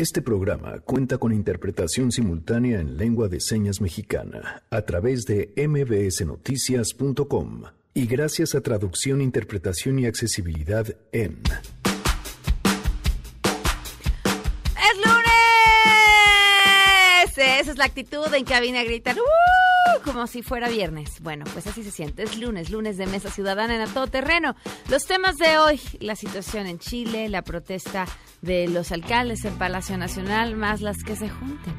Este programa cuenta con interpretación simultánea en lengua de señas mexicana a través de mbsnoticias.com y gracias a traducción, interpretación y accesibilidad en... ¡Es lunes! Esa es la actitud en cabina gritar ¡Uh! Como si fuera viernes. Bueno, pues así se siente. Es lunes, lunes de Mesa Ciudadana en a todo terreno. Los temas de hoy, la situación en Chile, la protesta de los alcaldes en Palacio Nacional, más las que se junten.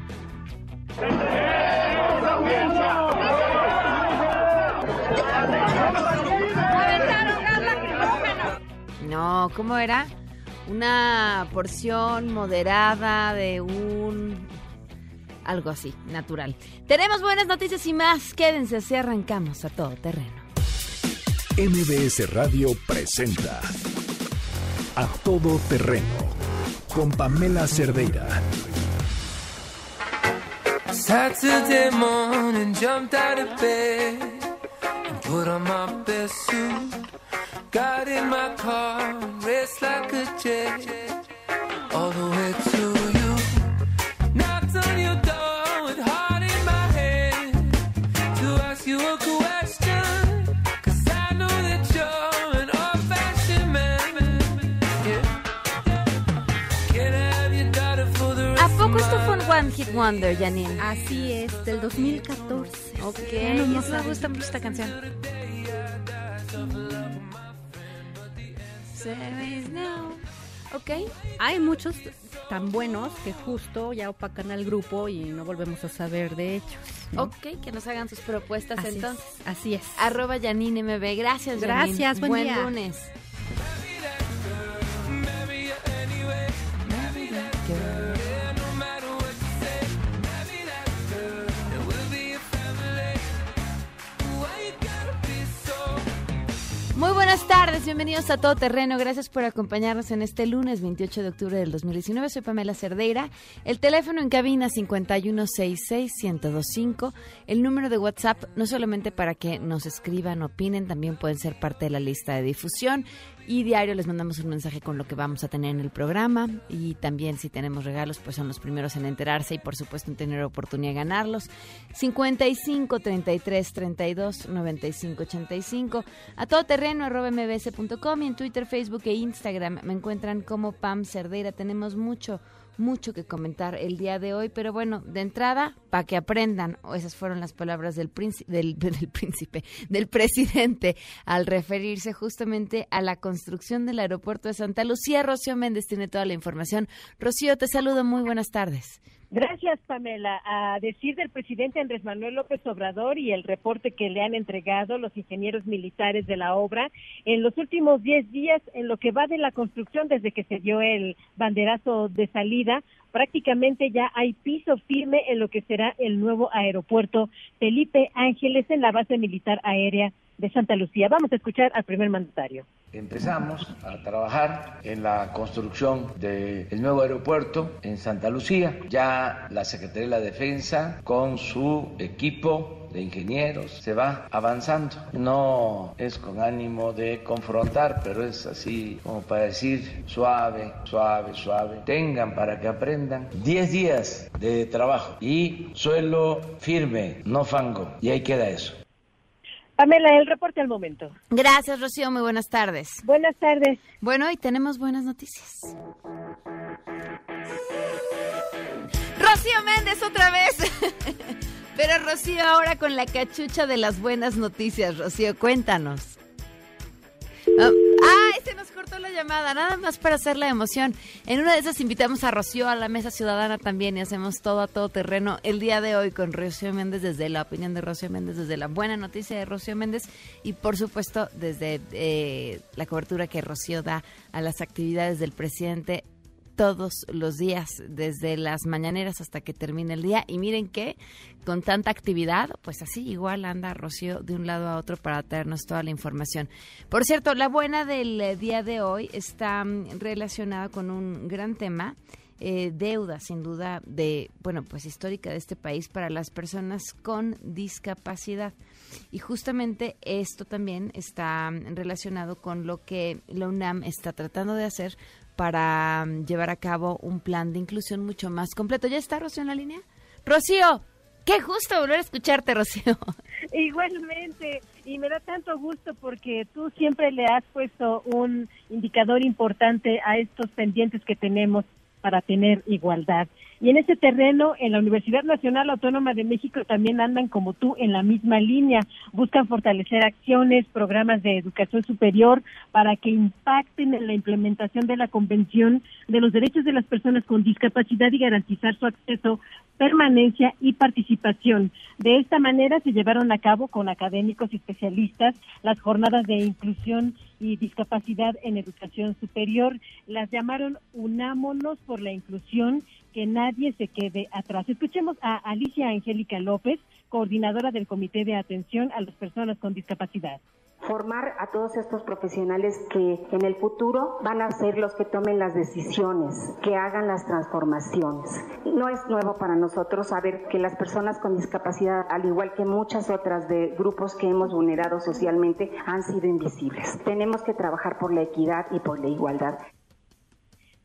No, ¿cómo era? Una porción moderada de un algo así, natural. Tenemos buenas noticias y más. Quédense así arrancamos a todo terreno. MBS Radio presenta A Todo Terreno con Pamela Cerdeira. Saturday morning, jumped out of bed and put on my best suit. Got in my car, raced like a jet all the way to Wonder, Janine? Así es, del 2014. Ok, no eso me gusta mucho esta canción. Ok. Hay muchos tan buenos que justo ya opacan al grupo y no volvemos a saber de ellos. ¿no? Ok, que nos hagan sus propuestas Así es, entonces. Así es. Arroba Janine MB. Gracias, Janine. Gracias, buen día. lunes. Buenas tardes, bienvenidos a Todo Terreno. Gracias por acompañarnos en este lunes 28 de octubre del 2019. Soy Pamela Cerdeira. El teléfono en cabina 5166-1025. El número de WhatsApp, no solamente para que nos escriban, opinen, también pueden ser parte de la lista de difusión. Y diario les mandamos un mensaje con lo que vamos a tener en el programa. Y también si tenemos regalos, pues son los primeros en enterarse y por supuesto en tener oportunidad de ganarlos. 55 33 32 95 85. A todoterreno arroba mbs.com y en Twitter, Facebook e Instagram me encuentran como Pam Cerdeira. Tenemos mucho mucho que comentar el día de hoy, pero bueno, de entrada, para que aprendan, o esas fueron las palabras del, príncipe, del, del príncipe, del presidente, al referirse justamente a la construcción del aeropuerto de Santa Lucía. Rocío Méndez tiene toda la información. Rocío, te saludo, muy buenas tardes. Gracias, Pamela. A decir del presidente Andrés Manuel López Obrador y el reporte que le han entregado los ingenieros militares de la obra, en los últimos 10 días, en lo que va de la construcción desde que se dio el banderazo de salida, prácticamente ya hay piso firme en lo que será el nuevo aeropuerto Felipe Ángeles en la base militar aérea de Santa Lucía. Vamos a escuchar al primer mandatario. Empezamos a trabajar en la construcción del nuevo aeropuerto en Santa Lucía. Ya la Secretaría de la Defensa con su equipo de ingenieros se va avanzando. No es con ánimo de confrontar, pero es así como para decir suave, suave, suave. Tengan para que aprendan 10 días de trabajo y suelo firme, no fango. Y ahí queda eso. Pamela, el reporte al momento. Gracias, Rocío, muy buenas tardes. Buenas tardes. Bueno, y tenemos buenas noticias. Rocío Méndez otra vez. Pero Rocío ahora con la cachucha de las buenas noticias. Rocío, cuéntanos. Ah, ¡Ay! Se nos cortó la llamada, nada más para hacer la emoción. En una de esas invitamos a Rocío a la mesa ciudadana también y hacemos todo a todo terreno el día de hoy con Rocío Méndez desde la opinión de Rocío Méndez, desde la buena noticia de Rocío Méndez y por supuesto desde eh, la cobertura que Rocío da a las actividades del presidente todos los días, desde las mañaneras hasta que termine el día. Y miren que con tanta actividad, pues así igual anda Rocío de un lado a otro para traernos toda la información. Por cierto, la buena del eh, día de hoy está mm, relacionada con un gran tema. eh, deuda, sin duda, de, bueno, pues histórica de este país para las personas con discapacidad. Y justamente esto también está mm, relacionado con lo que la UNAM está tratando de hacer para mm, llevar a cabo un plan de inclusión mucho más completo. ¿Ya está Rocío en la línea? Rocío, qué gusto volver a escucharte, Rocío. Igualmente, y me da tanto gusto porque tú siempre le has puesto un indicador importante a estos pendientes que tenemos para tener igualdad. Y en ese terreno, en la Universidad Nacional Autónoma de México también andan como tú en la misma línea. Buscan fortalecer acciones, programas de educación superior para que impacten en la implementación de la Convención de los Derechos de las Personas con Discapacidad y garantizar su acceso, permanencia y participación. De esta manera se llevaron a cabo con académicos y especialistas las jornadas de inclusión y discapacidad en educación superior. Las llamaron Unámonos por la Inclusión que nadie se quede atrás. Escuchemos a Alicia Angélica López, coordinadora del Comité de Atención a las Personas con Discapacidad formar a todos estos profesionales que en el futuro van a ser los que tomen las decisiones, que hagan las transformaciones. No es nuevo para nosotros saber que las personas con discapacidad, al igual que muchas otras de grupos que hemos vulnerado socialmente, han sido invisibles. Tenemos que trabajar por la equidad y por la igualdad.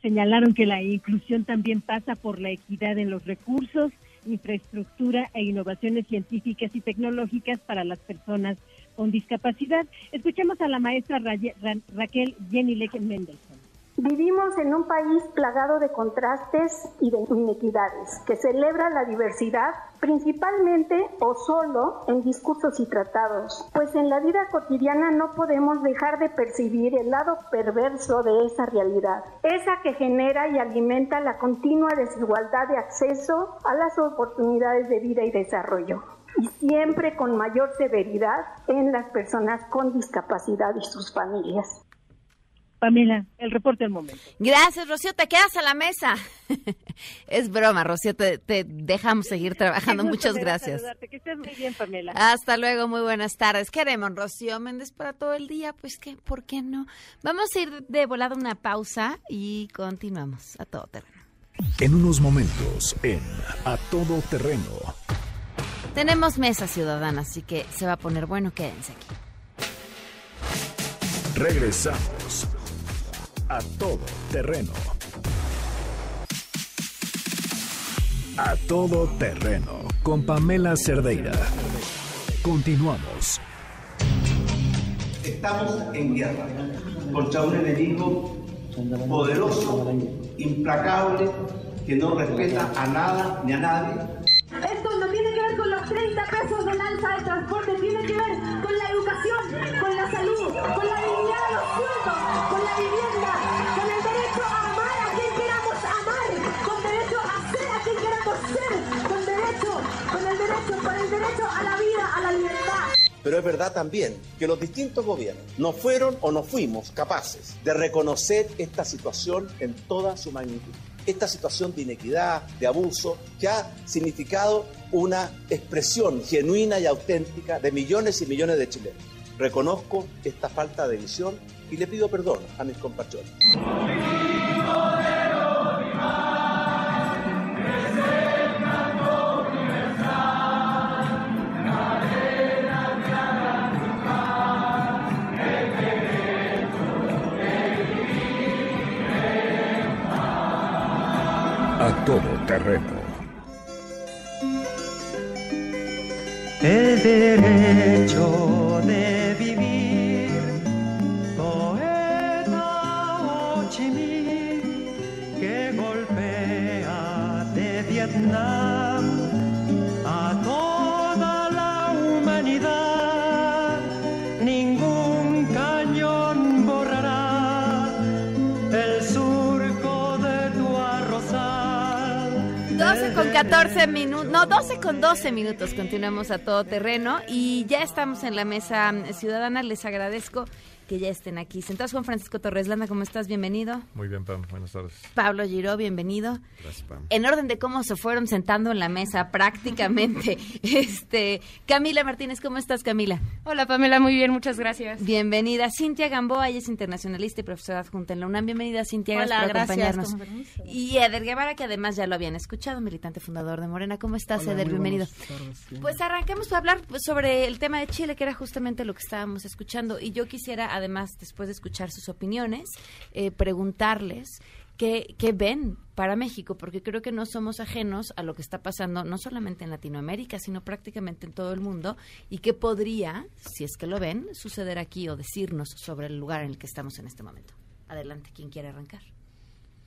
Señalaron que la inclusión también pasa por la equidad en los recursos, infraestructura e innovaciones científicas y tecnológicas para las personas con discapacidad. Escuchemos a la maestra Raquel Jenny Lechen Mendelssohn. Vivimos en un país plagado de contrastes y de inequidades, que celebra la diversidad principalmente o solo en discursos y tratados, pues en la vida cotidiana no podemos dejar de percibir el lado perverso de esa realidad, esa que genera y alimenta la continua desigualdad de acceso a las oportunidades de vida y desarrollo y siempre con mayor severidad en las personas con discapacidad y sus familias. Pamela, el reporte del momento. Gracias, Rocío. Te quedas a la mesa. es broma, Rocío. Te, dejamos seguir trabajando. Muchas gracias. Que estés muy bien, Pamela. Hasta luego. Muy buenas tardes. Queremos Rocío Méndez para todo el día. Pues, ¿qué? ¿por qué no? Vamos a ir de volada una pausa y continuamos a todo terreno. En unos momentos, en A Todo Terreno. Tenemos mesa ciudadana, así que se va a poner bueno. Quédense aquí. Regresamos a todo terreno. A todo terreno con Pamela Cerdeira. Continuamos. Estamos en guerra contra un enemigo poderoso, implacable, que no respeta a nada ni a nadie. Esto no tiene que ver con los 30 pesos del alza de transporte, tiene que ver con la educación, con la salud, con la Pero es verdad también que los distintos gobiernos no fueron o no fuimos capaces de reconocer esta situación en toda su magnitud esta situación de inequidad, de abuso, que ha significado una expresión genuina y auténtica de millones y millones de chilenos. Reconozco esta falta de visión y le pido perdón a mis compatriotas. Todo 14 minutos, no, 12 con 12 minutos. Continuamos a todo terreno y ya estamos en la mesa ciudadana. Les agradezco que ya estén aquí. Sentados Juan Francisco Torres Landa, ¿cómo estás? Bienvenido. Muy bien, Pam. Buenas tardes. Pablo Giró, bienvenido. Gracias, Pam. En orden de cómo se fueron sentando en la mesa prácticamente. este, Camila Martínez, ¿cómo estás, Camila? Hola, Pamela, muy bien, muchas gracias. Bienvenida. Cintia Gamboa, ella es internacionalista y profesora adjunta en la UNAM. Bienvenida, Cintia, Hola, gracias por acompañarnos. con. Y Eder Guevara, que además ya lo habían escuchado, militante fundador de Morena. ¿Cómo estás, Hola, Eder? Bienvenido. buenas tardes. Pues arranquemos para hablar sobre el tema de Chile, que era justamente lo que estábamos escuchando. Y yo quisiera además, después de escuchar sus opiniones, eh, preguntarles qué, qué ven para México, porque creo que no somos ajenos a lo que está pasando no solamente en Latinoamérica, sino prácticamente en todo el mundo, y qué podría, si es que lo ven, suceder aquí o decirnos sobre el lugar en el que estamos en este momento. Adelante, quien quiere arrancar.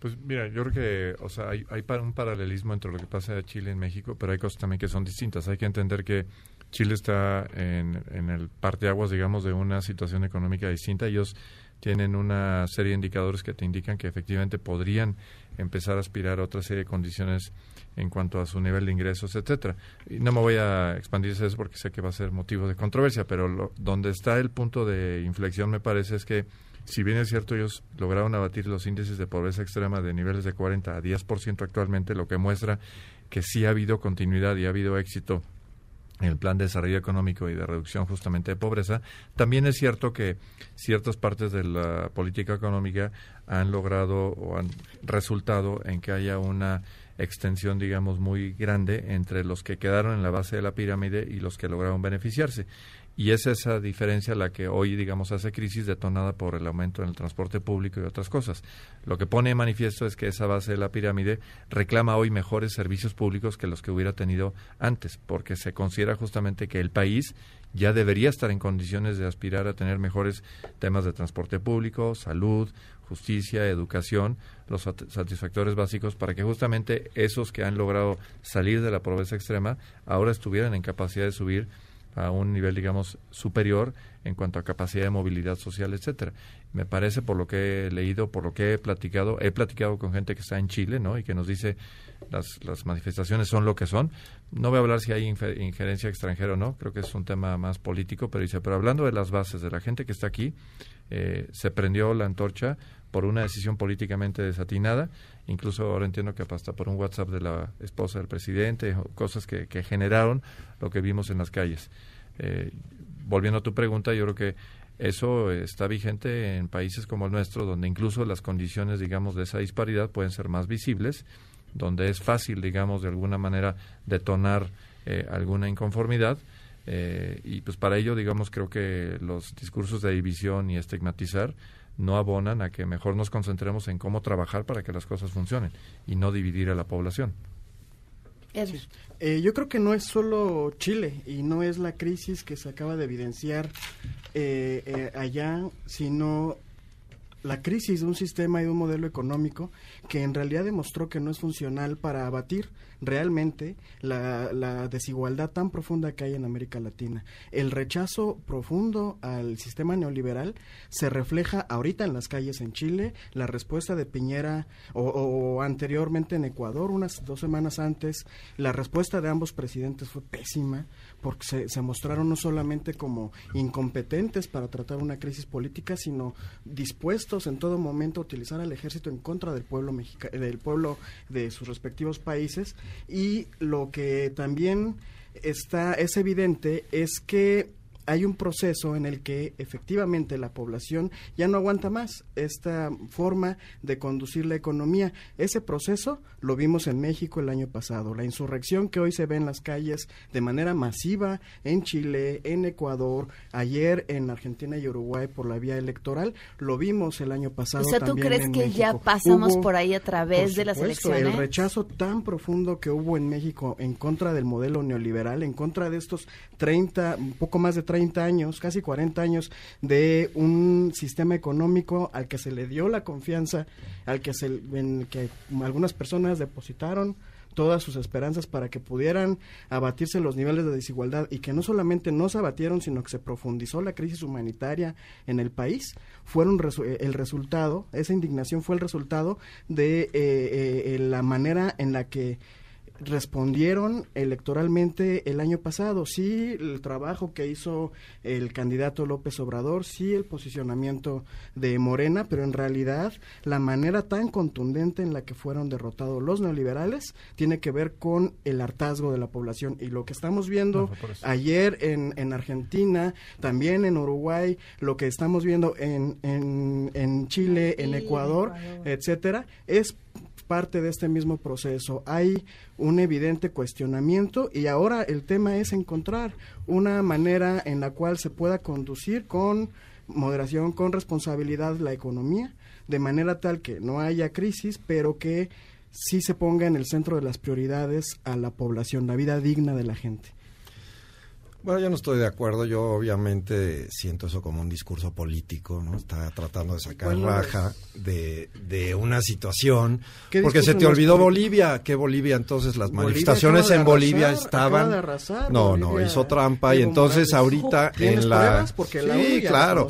Pues mira, yo creo que, o sea, hay, hay un paralelismo entre lo que pasa en Chile y en México, pero hay cosas también que son distintas. Hay que entender que Chile está en, en el parteaguas, digamos, de una situación económica distinta. Ellos tienen una serie de indicadores que te indican que efectivamente podrían empezar a aspirar a otra serie de condiciones en cuanto a su nivel de ingresos, etcétera. Y no me voy a expandir eso porque sé que va a ser motivo de controversia, pero lo- donde está el punto de inflexión me parece es que si bien es cierto ellos lograron abatir los índices de pobreza extrema de niveles de 40 a 10% actualmente, lo que muestra que sí ha habido continuidad y ha habido éxito en el plan de desarrollo económico y de reducción justamente de pobreza, también es cierto que ciertas partes de la política económica han logrado o han resultado en que haya una extensión, digamos, muy grande entre los que quedaron en la base de la pirámide y los que lograron beneficiarse. Y es esa diferencia la que hoy, digamos, hace crisis detonada por el aumento en el transporte público y otras cosas. Lo que pone de manifiesto es que esa base de la pirámide reclama hoy mejores servicios públicos que los que hubiera tenido antes, porque se considera justamente que el país ya debería estar en condiciones de aspirar a tener mejores temas de transporte público, salud, justicia, educación, los sat- satisfactores básicos para que justamente esos que han logrado salir de la pobreza extrema ahora estuvieran en capacidad de subir a un nivel, digamos, superior en cuanto a capacidad de movilidad social, etcétera. Me parece, por lo que he leído, por lo que he platicado, he platicado con gente que está en Chile, ¿no? Y que nos dice las, las manifestaciones son lo que son. No voy a hablar si hay injerencia extranjera o no, creo que es un tema más político, pero dice, pero hablando de las bases, de la gente que está aquí, eh, se prendió la antorcha por una decisión políticamente desatinada, incluso ahora entiendo que hasta por un WhatsApp de la esposa del presidente, cosas que, que generaron lo que vimos en las calles. Eh, volviendo a tu pregunta, yo creo que eso está vigente en países como el nuestro, donde incluso las condiciones, digamos, de esa disparidad pueden ser más visibles, donde es fácil, digamos, de alguna manera detonar eh, alguna inconformidad. eh, y pues para ello, digamos, creo que los discursos de división y estigmatizar no abonan a que mejor nos concentremos en cómo trabajar para que las cosas funcionen y no dividir a la población. Eh, yo creo que no es solo Chile y no es la crisis que se acaba de evidenciar eh, eh, allá, sino la crisis de un sistema y de un modelo económico que en realidad demostró que no es funcional para abatir realmente la, desigualdad tan profunda que hay en América Latina. El rechazo profundo al sistema neoliberal se refleja ahorita en las calles en Chile, la respuesta de Piñera o, anteriormente en Ecuador, unas dos semanas antes, la respuesta de ambos presidentes fue pésima porque se, se mostraron no solamente como incompetentes para tratar una crisis política, sino dispuestos en todo momento a utilizar al ejército en contra del pueblo mexica del pueblo de sus respectivos países y lo que también está es evidente es que hay un proceso en el que efectivamente la población ya no aguanta más esta forma de conducir la economía. Ese proceso lo vimos en México el año pasado. La insurrección que hoy se ve en las calles de manera masiva en Chile, en Ecuador, ayer en Argentina y Uruguay por la vía electoral, lo vimos el año pasado. O sea, ¿tú crees que ya México. pasamos Hubo, por ahí a través por de las elecciones? El rechazo tan profundo que hubo en México en contra del modelo neoliberal, en contra de estos 30, un poco más de 30 años, casi 40 años de un sistema económico al que se le dio la confianza, al que se en que algunas personas depositaron todas sus esperanzas para que pudieran abatirse los niveles de desigualdad y que no solamente no se abatieron, sino que se profundizó la crisis humanitaria en el país, fueron eh, el resultado, esa indignación fue el resultado de eh, eh, la manera en la que respondieron electoralmente el año pasado. Sí, el trabajo que hizo el candidato López Obrador, sí, el posicionamiento de Morena, pero en realidad la manera tan contundente en la que fueron derrotados los neoliberales tiene que ver con el hartazgo de la población. Y lo que estamos viendo No, ayer en, en Argentina, también en Uruguay, lo que estamos viendo en, en, en Chile, en Ecuador, etcétera, es parte de este mismo proceso. Hay un evidente cuestionamiento y ahora el tema es encontrar una manera en la cual se pueda conducir con moderación, con responsabilidad la economía, de manera tal que no haya crisis, pero que sí se ponga en el centro de las prioridades a la población, la vida digna de la gente. Bueno, yo no estoy de acuerdo. Yo obviamente siento eso como un discurso político, ¿no? Está tratando de sacar ¿Cuál no raja de, de una situación. ¿Qué Porque se te olvidó? Bolivia. ¿Qué Bolivia? Entonces las Bolivia manifestaciones en Bolivia arrasar, estaban... arrasar, no, no, hizo trampa y entonces Morales. ahorita ¿Tienes en la... Porque la sí, ya claro.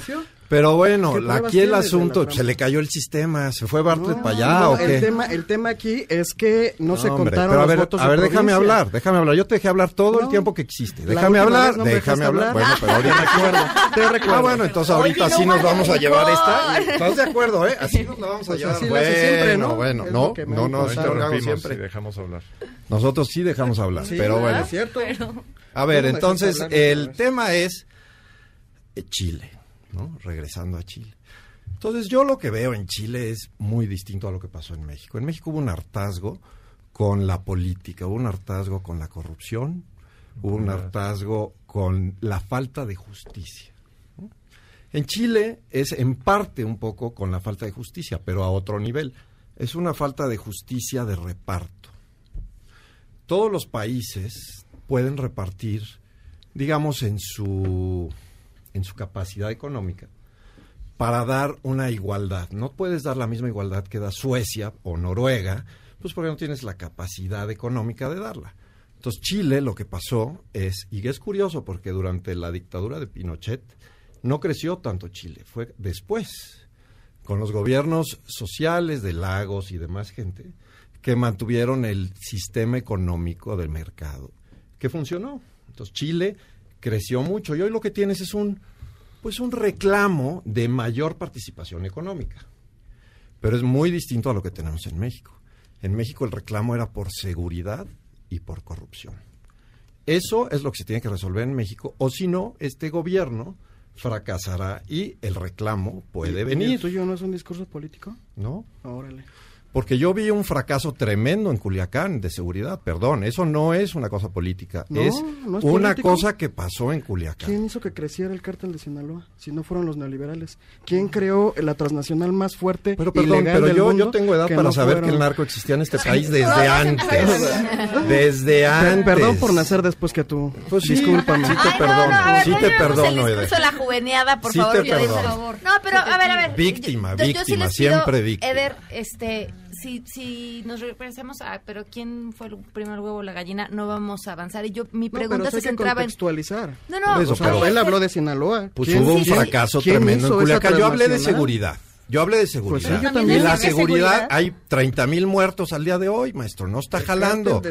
Pero bueno, ¿Qué la- pruebas aquí el asunto, se le cayó el sistema, se fue Bartlett No, para allá no, o qué. El tema, el tema aquí es que no, se hombre, contaron pero a los ver, votos a de ver, déjame provincia. hablar, déjame hablar. Yo te dejé hablar todo el tiempo que existe. Déjame hablar, me déjame hablar. hablar. Bueno, pero ahorita Te recuerdo, te recuerdo. Ah, bueno, entonces ahorita Oye, sí nos vamos a llevar esta. ¿Estás de acuerdo, eh? Así nos la vamos a Pues llevar. así lo hace siempre, ¿no? Bueno, no, me no, no, siempre. dejamos hablar. Nosotros sí dejamos hablar, pero bueno. cierto. A ver, ¿Cómo me entonces el tema es Chile, ¿no? Regresando a Chile. Entonces yo lo que veo en Chile es muy distinto a lo que pasó en México. En México hubo un hartazgo con la política, hubo un hartazgo con la corrupción, hubo un hartazgo con la falta de justicia. ¿no? En Chile es en parte un poco con la falta de justicia, pero a otro nivel. Es una falta de justicia de reparto todos los países pueden repartir, digamos, en su, en su capacidad económica para dar una igualdad. No puedes dar la misma igualdad que da Suecia o Noruega, pues porque no tienes la capacidad económica de darla. Entonces Chile lo que pasó es, y es curioso porque durante la dictadura de Pinochet no creció tanto Chile, fue después, con los gobiernos sociales de Lagos y demás gente, que mantuvieron el sistema económico del mercado, que funcionó. Entonces Chile creció mucho y hoy lo que tienes es un pues un reclamo de mayor participación económica. Pero es muy distinto a lo que tenemos en México. En México el reclamo era por seguridad y por corrupción. Eso es lo que se tiene que resolver en México, o si no, este gobierno fracasará y el reclamo puede ¿Y- y venir. ¿El tuyo no es un discurso político? ¿No? Órale. Porque yo vi un fracaso tremendo en Culiacán de seguridad, perdón, eso no es una cosa política, No, es, no es una político. cosa que pasó en Culiacán. ¿Quién hizo que creciera el cártel de Sinaloa? Si no fueron los neoliberales. ¿Quién creó la transnacional más fuerte Pero y perdón, legal pero del yo, mundo yo tengo edad para no saber que el narco existía en este país desde antes. Desde antes. Perdón por nacer después que tú. Pues sí, Discúlpame. sí te Ay, no, perdono, no, a ver, sí te perdono, Eder. discurso de la juveniada, por Sí favor. te yo digo- perdono. No, pero a ver, a ver. Víctima, yo- yo sí víctima, les pido, siempre víctima. Eder, este, si, si nos regresamos a, pero ¿quién fue el primer huevo o la gallina? No vamos a avanzar. Y yo, mi No, pregunta pero se hay que centraba en... No, no, Eso, O sea, pero- él habló de Sinaloa. Pues ¿Quién- hubo un fracaso tremendo en Culiacán. Yo hablé de seguridad. Yo hablé de seguridad. Pues sí, yo y también la seguridad, seguridad. hay 30 mil muertos al día de hoy, maestro. No está El jalando.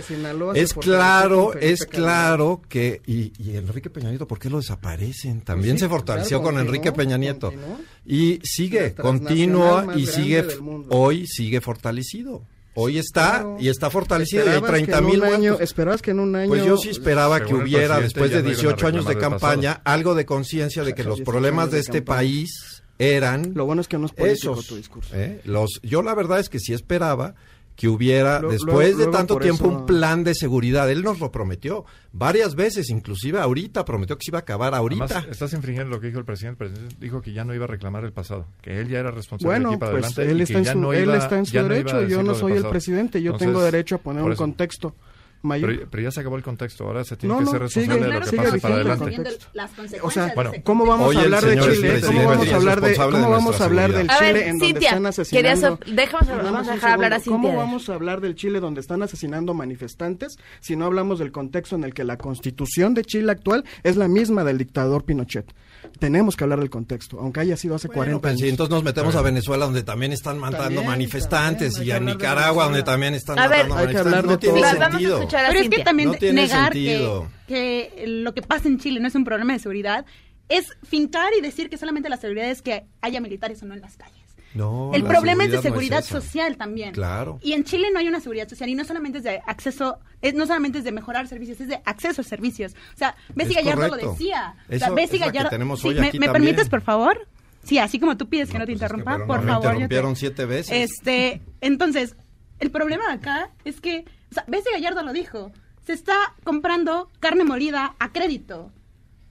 Es claro, es claro que. Y, y Enrique Peña Nieto, ¿por qué lo desaparecen? También Pues sí, se fortaleció claro, con continuó, Enrique Peña Nieto. continuó. Y sigue, continúa y sigue. Hoy sigue fortalecido. Hoy está Claro. y está fortalecido y hay Esperabas que 30 en mil un año- muertos. Esperabas que en un año... Pues yo sí esperaba que hubiera, después de no iban a 18 años de campaña, pasado. algo de conciencia de que los 18 problemas de de este campaña. país eran Lo bueno es que no es político esos. tu discurso. ¿eh? Los, yo la verdad es que sí esperaba que hubiera, Lo- después luego- de luego tanto tiempo, eso- un plan de seguridad. Él nos lo prometió varias veces, inclusive ahorita, prometió que se iba a acabar ahorita. Además, estás infringiendo lo que dijo el presidente. El presidente dijo que ya no iba a reclamar el pasado, que él ya era responsable de Bueno, aquí para pues adelante. él y está, que en ya su, no él iba- está en su no derecho, yo no soy el presidente, yo Entonces, tengo derecho a poner un contexto mayor. Pero, pero ya se acabó el contexto, ahora se tiene No, que no, ser responsable sigue- de lo que pase para adelante. las O sea, Bueno, ¿cómo vamos a hablar de Chile? ¿Cómo vamos a hablar de, cómo vamos a hablar del Chile ver, en donde Cintia, están querías asesinando? déjame- vamos a dejar hablar a segundo. ¿Cómo Cintia. vamos a hablar del Chile donde están asesinando manifestantes si no hablamos del contexto en el que la constitución de Chile actual es la misma del dictador Pinochet? Tenemos que hablar del contexto, aunque haya sido hace Bueno, 40 pues, años. sí, entonces nos metemos a Venezuela donde también están matando También, manifestantes también, y que a Nicaragua donde también están A ver, matando hay que manifestantes. de no tiene todo. Sentido. Pero es que también No negar que, que lo que pasa en Chile no es un problema de seguridad es fincar y decir que solamente la seguridad es que haya militares o no en las calles. No, El problema es de no seguridad social también. Claro. Y en Chile no hay una seguridad social y no solamente es de acceso, es, no solamente es de mejorar servicios, es de acceso a servicios. O sea, Bessie Es Gallardo correcto. lo decía. O Eso sea, es la que Gallardo. tenemos hoy ¿me, aquí me permites, por favor? Sí, así como tú pides que no, te pues es que, interrumpa, por me favor. te- interrumpieron siete veces. Este, entonces, el problema acá es que, o sea, Bessie Gallardo lo dijo, se está comprando carne molida a crédito.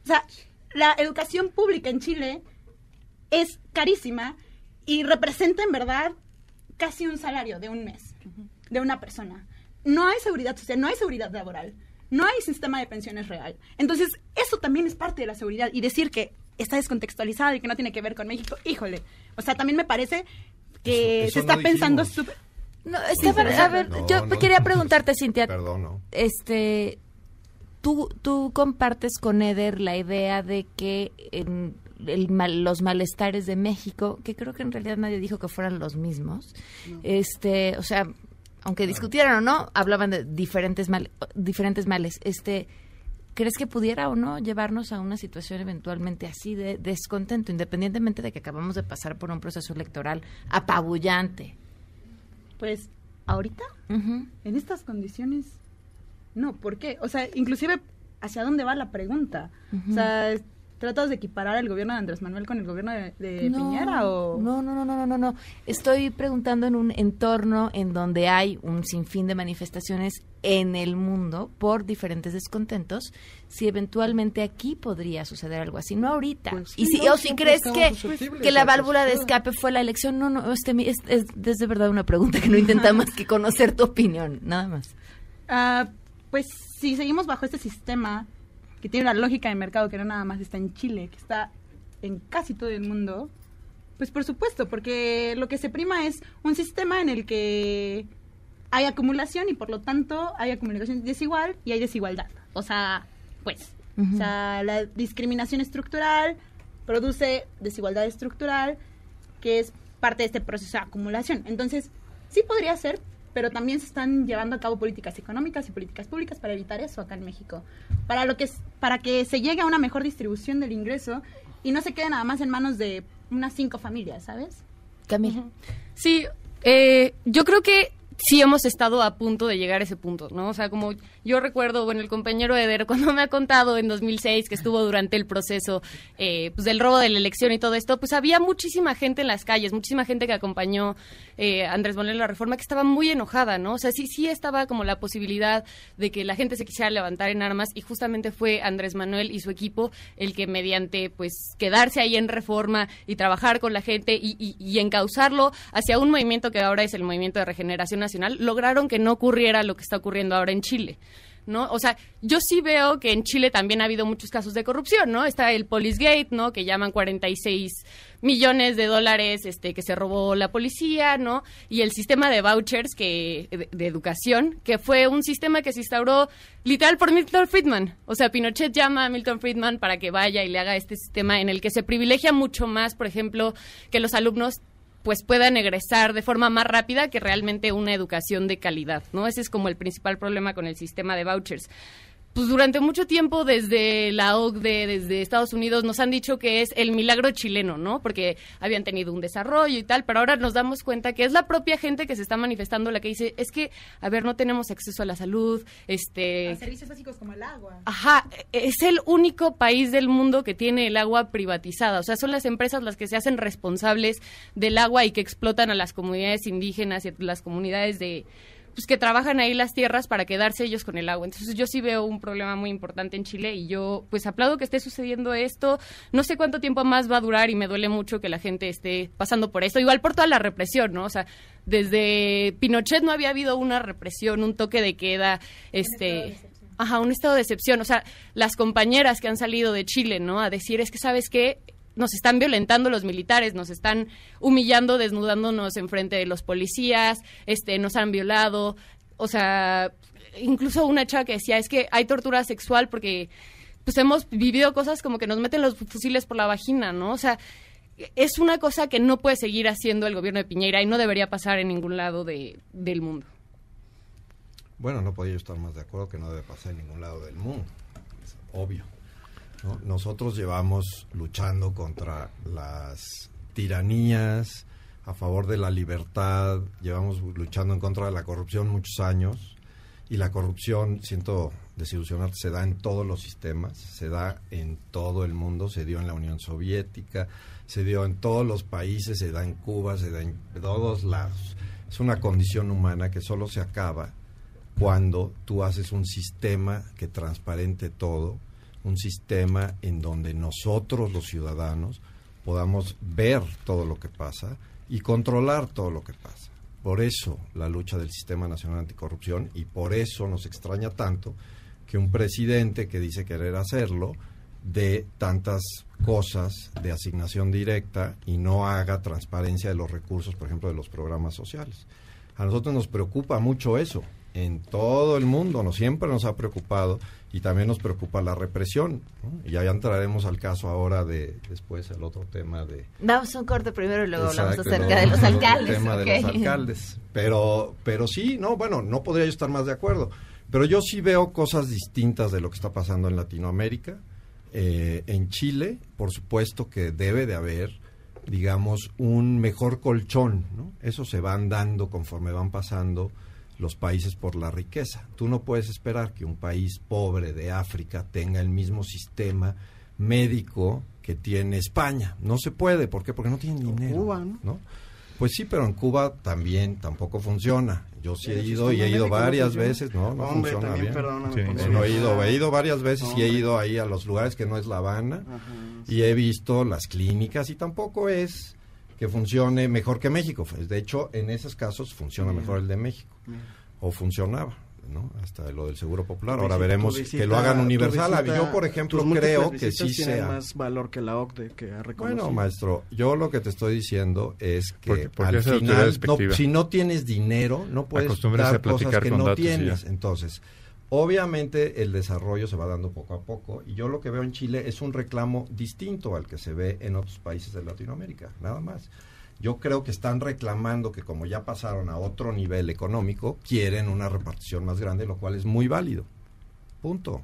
O sea, la educación pública en Chile es carísima y representa en verdad casi un salario de un mes de una persona. No hay seguridad social, no hay seguridad laboral, no hay sistema de pensiones real. Entonces, eso también es parte de la seguridad y decir que está descontextualizado y que no tiene que ver con México, híjole. O sea, también me parece que Eso- eso se está no pensando súper... No, a ver, No, yo no. quería preguntarte, Cintia. Perdón, no. Este, ¿tú, tú compartes con Eder la idea de que en el mal- los malestares de México, que creo que en realidad nadie dijo que fueran los mismos, este, o sea, aunque discutieran o no, hablaban de diferentes mal, diferentes males. Este, ¿crees que pudiera o no llevarnos a una situación eventualmente así de descontento, independientemente de que acabamos de pasar por un proceso electoral apabullante? Pues, ¿ahorita? En estas condiciones, no. ¿Por qué? O sea, inclusive, ¿hacia dónde va la pregunta? O sea, ¿tratas de equiparar el gobierno de Andrés Manuel con el gobierno de, de No, Piñera o...? No, no, no, no, no, no, no. Estoy preguntando en un entorno en donde hay un sinfín de manifestaciones en el mundo por diferentes descontentos, si eventualmente aquí podría suceder algo así, no ahorita. Pues y si, no, o si crees que, que la válvula de escape fue la elección, no, no, este, es, es, es de verdad una pregunta que no intenta más que conocer tu opinión, nada más. Ah, pues si seguimos bajo este sistema que tiene una lógica de mercado que no nada más está en Chile, que está en casi todo el mundo, pues por supuesto, porque lo que se prima es un sistema en el que hay acumulación y por lo tanto hay acumulación desigual y hay desigualdad. O sea, pues, o sea, la discriminación estructural produce desigualdad estructural, que es parte de este proceso de acumulación. Entonces, sí podría ser, pero también se están llevando a cabo políticas económicas y políticas públicas para evitar eso acá en México. Para lo que es- para que se llegue a una mejor distribución del ingreso y no se quede nada más en manos de unas cinco familias, ¿sabes? Camila. Sí, eh, yo creo que sí hemos estado a punto de llegar a ese punto, ¿no? O sea, como yo recuerdo, bueno, el compañero Eder, cuando me ha contado en 2006 que estuvo durante el proceso eh, pues del robo de la elección y todo esto, pues había muchísima gente en las calles, muchísima gente que acompañó eh, a Andrés Manuel en la reforma que estaba muy enojada, ¿no? O sea, sí, sí estaba como la posibilidad de que la gente se quisiera levantar en armas y justamente fue Andrés Manuel y su equipo el que mediante, pues, quedarse ahí en reforma y trabajar con la gente y, y, y encauzarlo hacia un movimiento que ahora es el Movimiento de Regeneración Nacional, lograron que no ocurriera lo que está ocurriendo ahora en Chile. ¿no? O sea, yo sí veo que en Chile también ha habido muchos casos de corrupción, ¿no? Está el Policegate, ¿no? Que llaman 46 millones de dólares este que se robó la policía, ¿no? Y el sistema de vouchers que de, de educación, que fue un sistema que se instauró literal por Milton Friedman. O sea, Pinochet llama a Milton Friedman para que vaya y le haga este sistema en el que se privilegia mucho más, por ejemplo, que los alumnos pues puedan egresar de forma más rápida que realmente una educación de calidad, ¿no? Ese es como el principal problema con el sistema de vouchers. Pues durante mucho tiempo desde la OCDE, desde Estados Unidos, nos han dicho que es el milagro chileno, ¿no? Porque habían tenido un desarrollo y tal, pero ahora nos damos cuenta que es la propia gente que se está manifestando la que dice, es que, a ver, no tenemos acceso a la salud, este... A servicios básicos como el agua. Ajá, es el único país del mundo que tiene el agua privatizada. O sea, son las empresas las que se hacen responsables del agua y que explotan a las comunidades indígenas y a las comunidades de pues que trabajan ahí las tierras para quedarse ellos con el agua. Entonces yo sí veo un problema muy importante en Chile y yo pues aplaudo que esté sucediendo esto. No sé cuánto tiempo más va a durar y me duele mucho que la gente esté pasando por esto. Igual por toda la represión, ¿no? O sea, desde Pinochet no había habido una represión, un toque de queda, este... Ajá, un estado de excepción. O sea, las compañeras que han salido de Chile, ¿no? A decir, es que, ¿sabes qué? Nos están violentando los militares, nos están humillando, desnudándonos en frente de los policías, este, nos han violado. O sea, incluso una chava que decía, es que hay tortura sexual porque pues hemos vivido cosas como que nos meten los fusiles por la vagina, ¿no? O sea, es una cosa que no puede seguir haciendo el gobierno de Piñera y no debería pasar en ningún lado de, del mundo. Bueno, no podía estar más de acuerdo que no debe pasar en ningún lado del mundo. Es obvio. ¿No? Nosotros llevamos luchando contra las tiranías, a favor de la libertad, llevamos luchando en contra de la corrupción muchos años y la corrupción, siento desilusionarte, se da en todos los sistemas, se da en todo el mundo, se dio en la Unión Soviética, se dio en todos los países, se da en Cuba, se da en todos lados. Es una condición humana que solo se acaba cuando tú haces un sistema que transparente todo, un sistema en donde nosotros los ciudadanos podamos ver todo lo que pasa y controlar todo lo que pasa. Por eso la lucha del Sistema Nacional Anticorrupción y por eso nos extraña tanto que un presidente que dice querer hacerlo de tantas cosas de asignación directa y no haga transparencia de los recursos, por ejemplo, de los programas sociales. A nosotros nos preocupa mucho eso. En todo el mundo nos siempre nos ha preocupado y también nos preocupa la represión. ¿no? Y ya entraremos al caso ahora de después el otro tema de Vamos a un corte primero y luego hablamos Exacto, acerca luego de los hablamos alcaldes. tema de los alcaldes. Pero, pero sí, no, bueno, no podría yo estar más de acuerdo. Pero yo sí veo cosas distintas de lo que está pasando en Latinoamérica. Eh, en Chile, por supuesto que debe de haber, digamos, un mejor colchón. ¿no? Eso se van dando conforme van pasando los países por la riqueza. Tú no puedes esperar que un país pobre de África tenga el mismo sistema médico que tiene España. No se puede. ¿Por qué? Porque no tienen dinero. Cuba, ¿no? ¿no? Pues sí, pero en Cuba también tampoco funciona. Yo sí he ido y he ido no varias veces, no, no Hombre, funciona también bien. Sí. Bueno, he ido, he ido varias veces y he ido ahí a los lugares que no es La Habana Ajá, y he visto las clínicas y tampoco es que funcione mejor que México. Pues, De hecho, en esos casos funciona mejor el de México. O funcionaba, ¿no? Hasta lo del Seguro Popular. Ahora visita- veremos que lo hagan universal. visita- Yo, por ejemplo, creo que sí sea. más valor que la OCDE que ha reconocido. Bueno, maestro, yo lo que te estoy diciendo es que Porque- porque al final, no, si no tienes dinero, no puedes dar a platicar cosas que con no datos y ya. tienes. Entonces, obviamente el desarrollo se va dando poco a poco y yo lo que veo en Chile es un reclamo distinto al que se ve en otros países de Latinoamérica, nada más. Yo creo que están reclamando que como ya pasaron a otro nivel económico, quieren una repartición más grande, lo cual es muy válido. Punto.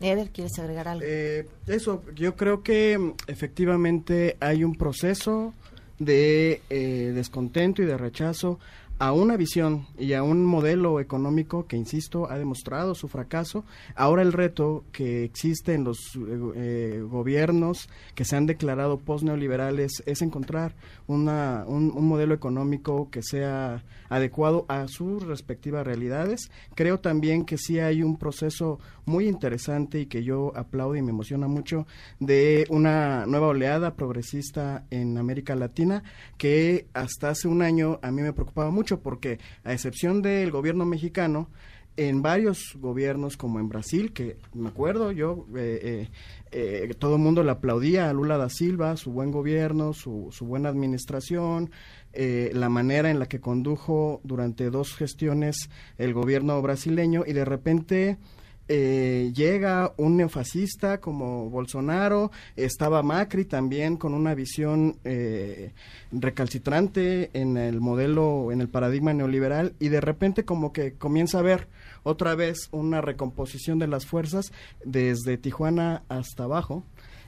Eder, ¿quieres agregar algo? Eh, eso, yo creo que mm, efectivamente hay un proceso de eh, descontento y de rechazo a una visión y a un modelo económico que, insisto, ha demostrado su fracaso. Ahora el reto que existe en los eh, eh, gobiernos que se han declarado post-neoliberales es encontrar una, un, un modelo económico que sea adecuado a sus respectivas realidades. Creo también que sí hay un proceso muy interesante y que yo aplaudo y me emociona mucho de una nueva oleada progresista en América Latina que hasta hace un año a mí me preocupaba mucho porque a excepción del gobierno mexicano, en varios gobiernos como en Brasil, que me acuerdo yo, eh, eh, eh, todo el mundo le aplaudía a Lula da Silva, su buen gobierno, su, su buena administración, eh, la manera en la que condujo durante dos gestiones el gobierno brasileño y de repente eh, llega un neofascista como Bolsonaro, estaba Macri también con una visión eh, recalcitrante en el modelo, en el paradigma neoliberal y de repente como que comienza a ver otra vez una recomposición de las fuerzas desde Tijuana hasta abajo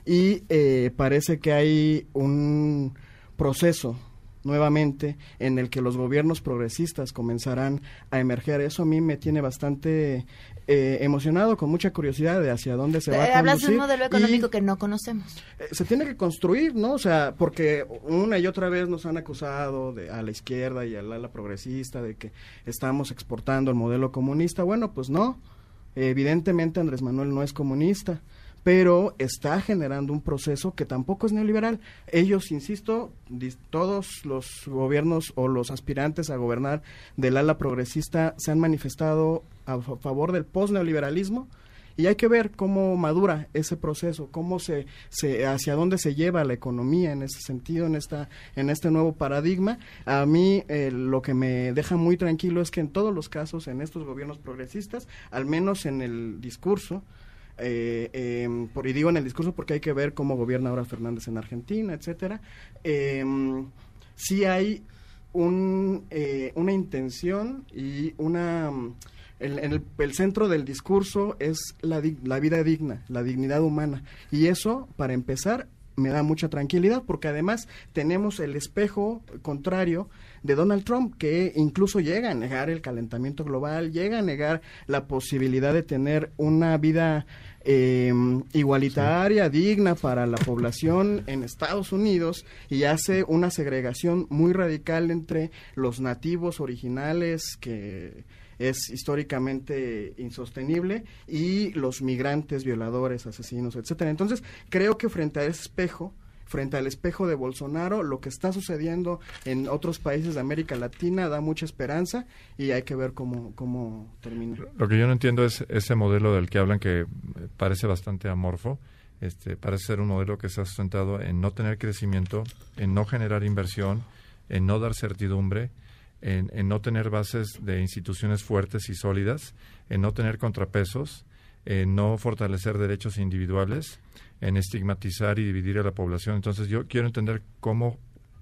y eh, parece que hay un proceso nuevamente en el que los gobiernos progresistas comenzarán a emerger. Eso a mí me tiene bastante eh, emocionado, con mucha curiosidad de hacia dónde se va Eh, a Hablas de un modelo económico que no conocemos. eh, se tiene que construir, ¿no? O sea, porque una y otra vez nos han acusado de, a la izquierda y al ala progresista de que estamos exportando el modelo comunista. Bueno, pues no. Evidentemente Andrés Manuel no es comunista, pero está generando un proceso que tampoco es neoliberal. Ellos, insisto, todos los gobiernos o los aspirantes a gobernar del ala progresista se han manifestado a fa- favor del post-neoliberalismo y hay que ver cómo madura ese proceso, cómo se, se hacia dónde se lleva la economía en ese sentido, en esta en este nuevo paradigma. A mí eh, lo que me deja muy tranquilo es que en todos los casos en estos gobiernos progresistas, al menos en el discurso eh, eh, por, y digo en el discurso porque hay que ver cómo gobierna ahora Fernández en Argentina, etcétera. Eh, sí hay un, eh, una intención y una el, el, el centro del discurso es la, la vida digna, la dignidad humana. Y eso, para empezar, me da mucha tranquilidad porque además tenemos el espejo contrario de Donald Trump que incluso llega a negar el calentamiento global, llega a negar la posibilidad de tener una vida eh, igualitaria, digna para la población en Estados Unidos y hace una segregación muy radical entre los nativos originales que es históricamente insostenible y los migrantes, violadores, asesinos, etcétera. Entonces, creo que frente a ese espejo frente al espejo de Bolsonaro, lo que está sucediendo en otros países de América Latina da mucha esperanza y hay que ver cómo, cómo termina. Lo que yo no entiendo es ese modelo del que hablan que parece bastante amorfo. Este, parece ser un modelo que se ha sustentado en no tener crecimiento, en no generar inversión, en no dar certidumbre, en no tener bases de instituciones fuertes y sólidas, en no tener contrapesos, en no fortalecer derechos individuales, en estigmatizar y dividir a la población. Entonces yo quiero entender cómo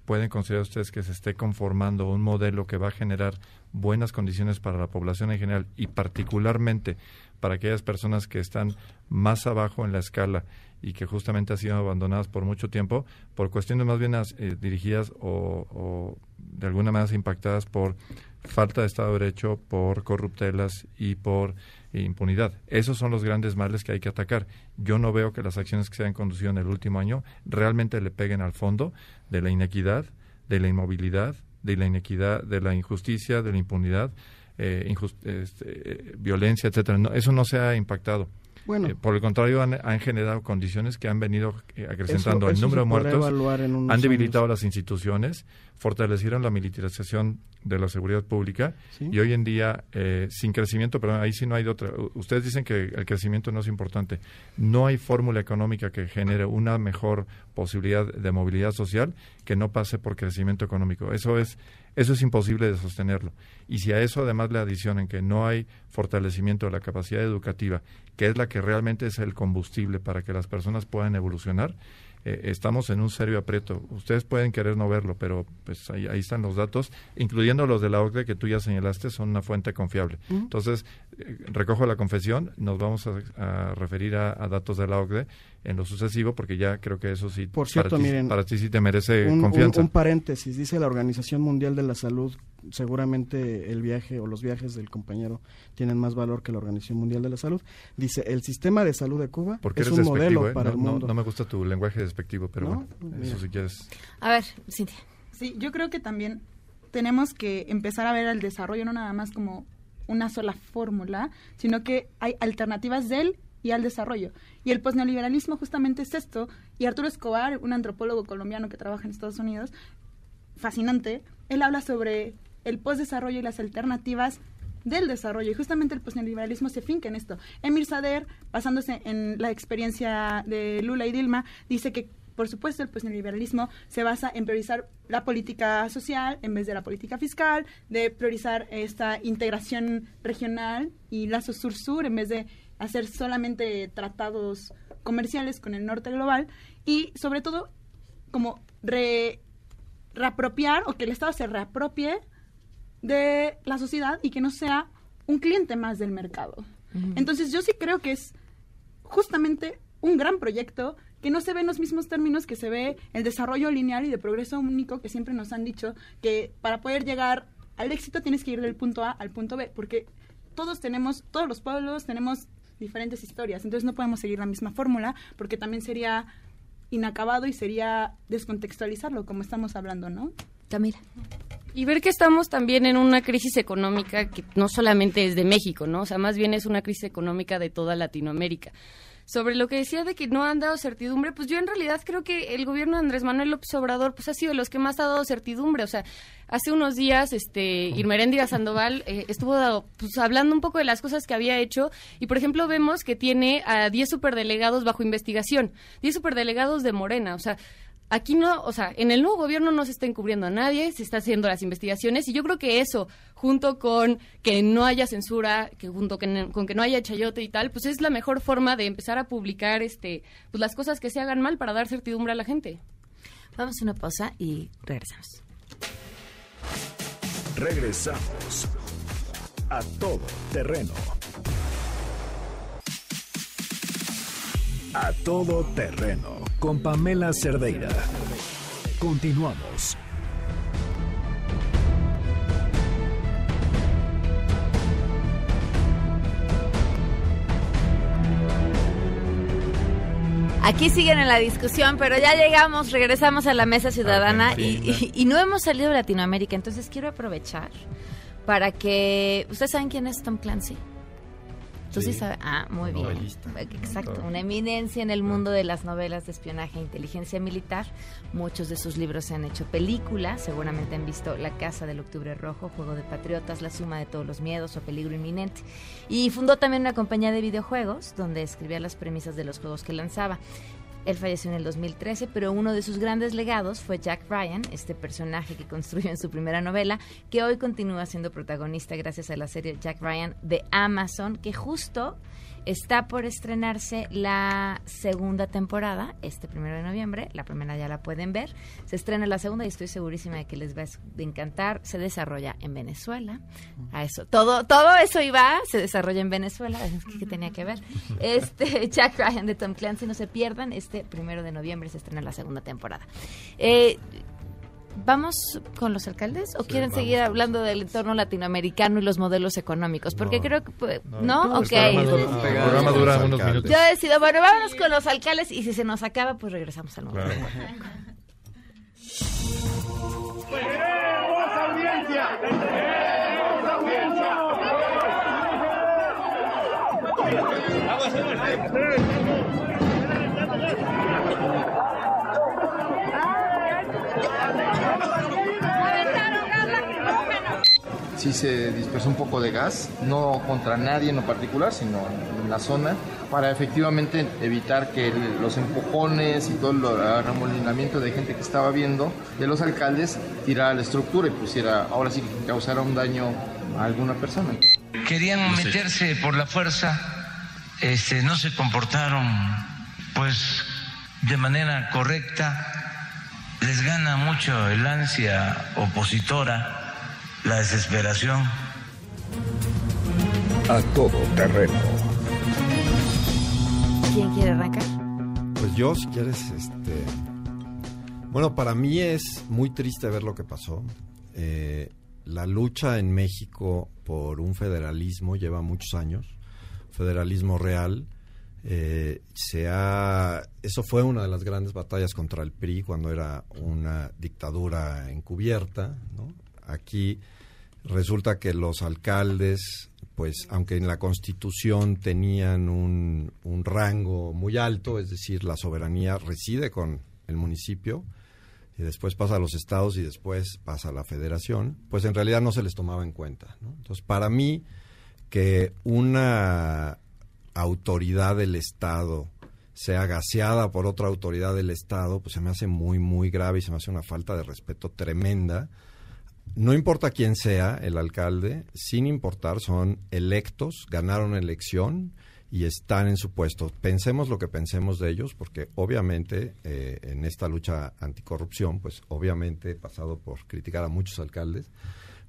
pueden considerar ustedes que se esté conformando un modelo que va a generar buenas condiciones para la población en general y particularmente para aquellas personas que están más abajo en la escala y que justamente han sido abandonadas por mucho tiempo por cuestiones más bien eh, dirigidas o, o, de alguna manera impactadas por falta de Estado de Derecho, por corruptelas y por eh, impunidad. Esos son los grandes males que hay que atacar. Yo no veo que las acciones que se han conducido en el último año realmente le peguen al fondo de la inequidad, de la inmovilidad, de la inequidad, de la injusticia, de la impunidad, eh, este, violencia, etcétera. Eso no se ha impactado. Bueno, eh, por el contrario, han, han, generado condiciones que han venido eh, acrecentando el número de muertos, han debilitado años. las instituciones, fortalecieron la militarización de la seguridad pública ¿Sí? y hoy en día, eh, sin crecimiento, pero ahí sí no hay de otra. Ustedes dicen que el crecimiento no es importante. No hay fórmula económica que genere una mejor posibilidad de movilidad social que no pase por crecimiento económico. Eso es eso es imposible de sostenerlo. Y si a eso además le adicionan que no hay fortalecimiento de la capacidad educativa, que es la que realmente es el combustible para que las personas puedan evolucionar, eh, estamos en un serio aprieto. Ustedes pueden querer no verlo, pero pues ahí, ahí, están los datos, incluyendo los de la OCDE que tú ya señalaste, son una fuente confiable. Entonces, eh, recojo la confesión, nos vamos a, a referir a, a, datos de la OCDE en lo sucesivo, porque ya creo que eso sí, Por cierto, para, ti, miren, para ti sí te merece un, confianza. Un, un paréntesis, dice la Organización Mundial de la Salud, seguramente el viaje o los viajes del compañero tienen más valor que la Organización Mundial de la Salud. Dice, el sistema de salud de Cuba porque es un modelo eh? para no, el mundo. No, no, me gusta tu lenguaje despectivo, pero ¿No? bueno, eso si quieres. A ver, Cintia. Sí, yo creo que también tenemos que empezar a ver el desarrollo no nada más como una sola fórmula, sino que hay alternativas de él y al desarrollo. Y el posneoliberalismo justamente es esto. Y Arturo Escobar, un antropólogo colombiano que trabaja en Estados Unidos, fascinante, él habla sobre el postdesarrollo y las alternativas del desarrollo. Y justamente el posneoliberalismo se finca en esto. Emir Sader, basándose en la experiencia de Lula y Dilma, dice que por supuesto, el posneoliberalismo se basa en priorizar la política social en vez de la política fiscal, de priorizar esta integración regional y lazo sur-sur en vez de hacer solamente tratados comerciales con el norte global y sobre todo como re, reapropiar o que el Estado se reapropie de la sociedad y que no sea un cliente más del mercado. Uh -huh. Entonces yo sí creo que es justamente un gran proyecto que no se ve en los mismos términos que se ve el desarrollo lineal y de progreso único que siempre nos han dicho que para poder llegar al éxito tienes que ir del punto A al punto B, porque todos tenemos, todos los pueblos tenemos diferentes historias, entonces no podemos seguir la misma fórmula porque también sería inacabado y sería descontextualizarlo como estamos hablando, ¿no? Camila. Y ver que estamos también en una crisis económica que no solamente es de México, ¿no? O sea, más bien es una crisis económica de toda Latinoamérica sobre lo que decía de que no han dado certidumbre, pues yo en realidad creo que el gobierno de Andrés Manuel López Obrador pues ha sido de los que más ha dado certidumbre, o sea, hace unos días este Irmeréndira Sandoval eh, estuvo pues, hablando un poco de las cosas que había hecho y por ejemplo vemos que tiene a 10 superdelegados bajo investigación, 10 superdelegados de Morena, o sea, aquí no, o sea, en el nuevo gobierno no se está encubriendo a nadie, se está haciendo las investigaciones y yo creo que eso, junto con que no haya censura, que junto con, con que no haya chayote y tal, pues es la mejor forma de empezar a publicar este, pues las cosas que se hagan mal para dar certidumbre a la gente. Vamos a una pausa y regresamos. Regresamos a todo terreno. A todo terreno con Pamela Cerdeira. Continuamos. Aquí siguen en la discusión, pero ya llegamos, regresamos a la mesa ciudadana y, y, y, no hemos salido de Latinoamérica, entonces quiero aprovechar para que... ¿Ustedes saben quién es Tom Clancy? Tú sí, Sí. sabes. Ah, muy bien. Novelista. Exacto, una eminencia en el mundo de las novelas de espionaje e inteligencia militar. Muchos de sus libros se han hecho películas. Seguramente han visto La Casa del Octubre Rojo, Juego de Patriotas, La Suma de Todos los Miedos o Peligro Inminente. Y fundó también una compañía de videojuegos donde escribía las premisas de los juegos que lanzaba. Él falleció en el 2013, pero uno de sus grandes legados fue Jack Ryan, este personaje que construyó en su primera novela, que hoy continúa siendo protagonista gracias a la serie Jack Ryan de Amazon, que justo está por estrenarse la segunda temporada, este primero de noviembre. La primera ya la pueden ver. Se estrena la segunda y estoy segurísima de que les va a encantar. Se desarrolla en Venezuela. A eso, todo, todo eso iba, se desarrolla en Venezuela. ¿Qué, tenía que ver? Este Jack Ryan de Tom Clancy, no se pierdan. Este primero de noviembre se estrena la segunda temporada. Eh, ¿Vamos con los alcaldes o Sí, quieren vamos. seguir hablando del entorno latinoamericano y los modelos económicos? Porque No. creo que... pues, No, ¿No? el Ok. programa dura- el programa dura unos minutos. Yo decido, bueno, vámonos con los alcaldes y si se nos acaba, pues regresamos al nuevo. Claro. Sí se dispersó un poco de gas, no contra nadie en lo particular, sino en la zona, para efectivamente evitar que los empujones y todo el remolinamiento de gente que estaba viendo de los alcaldes tirara la estructura y pusiera, ahora sí, causara un daño a alguna persona. querían meterse por la fuerza, este, no se comportaron pues de manera correcta, les gana mucho el ansia opositora, la desesperación. A todo terreno. ¿Quién quiere arrancar? Pues yo, si quieres, este... Bueno, para mí es muy triste ver lo que pasó. Eh, la lucha en México por un federalismo lleva muchos años, federalismo real. Eh, se ha, eso fue una de las grandes batallas contra el PRI cuando era una dictadura encubierta. ¿no? Aquí resulta que los alcaldes, pues aunque en la constitución tenían un, un rango muy alto, es decir, la soberanía reside con el municipio, y después pasa a los estados y después pasa a la federación, pues en realidad no se les tomaba en cuenta. ¿no? Entonces, para mí, que una autoridad del Estado sea gaseada por otra autoridad del Estado, pues se me hace muy, muy grave y se me hace una falta de respeto tremenda. No importa quién sea el alcalde, sin importar, son electos, ganaron elección y están en su puesto. Pensemos lo que pensemos de ellos, porque obviamente eh, en esta lucha anticorrupción, pues obviamente he pasado por criticar a muchos alcaldes,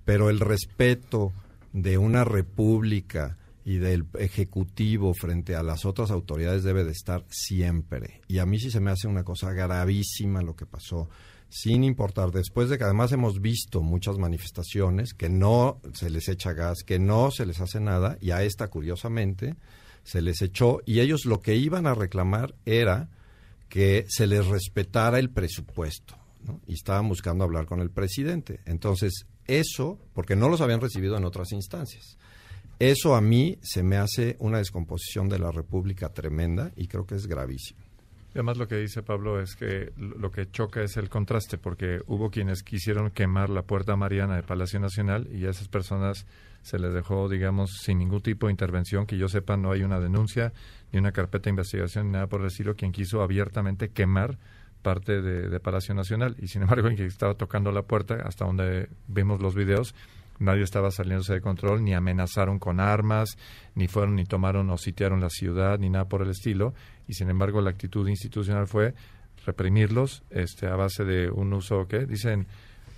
pero el respeto de una república y del ejecutivo frente a las otras autoridades debe de estar siempre. Y a mí sí se me hace una cosa gravísima lo que pasó, sin importar, después de que además hemos visto muchas manifestaciones que no se les echa gas, que no se les hace nada, y a esta curiosamente se les echó, y ellos lo que iban a reclamar era que se les respetara el presupuesto, y estaban buscando hablar con el presidente. Entonces, eso, porque no los habían recibido en otras instancias. Eso a mí se me hace una descomposición de la República tremenda y creo que es gravísimo. Además lo que dice Pablo es que lo que choca es el contraste, porque hubo quienes quisieron quemar la puerta mariana de Palacio Nacional y a esas personas se les dejó, digamos, sin ningún tipo de intervención, que yo sepa, no hay una denuncia, ni una carpeta de investigación, ni nada por el estilo, quien quiso abiertamente quemar parte de, Palacio Nacional. Y sin embargo, quien estaba tocando la puerta, hasta donde vimos los videos, nadie estaba saliéndose de control, ni amenazaron con armas, ni fueron, ni tomaron o sitiaron la ciudad, ni nada por el estilo. Y sin embargo, la actitud institucional fue reprimirlos este, a base de un uso, ¿qué? Dicen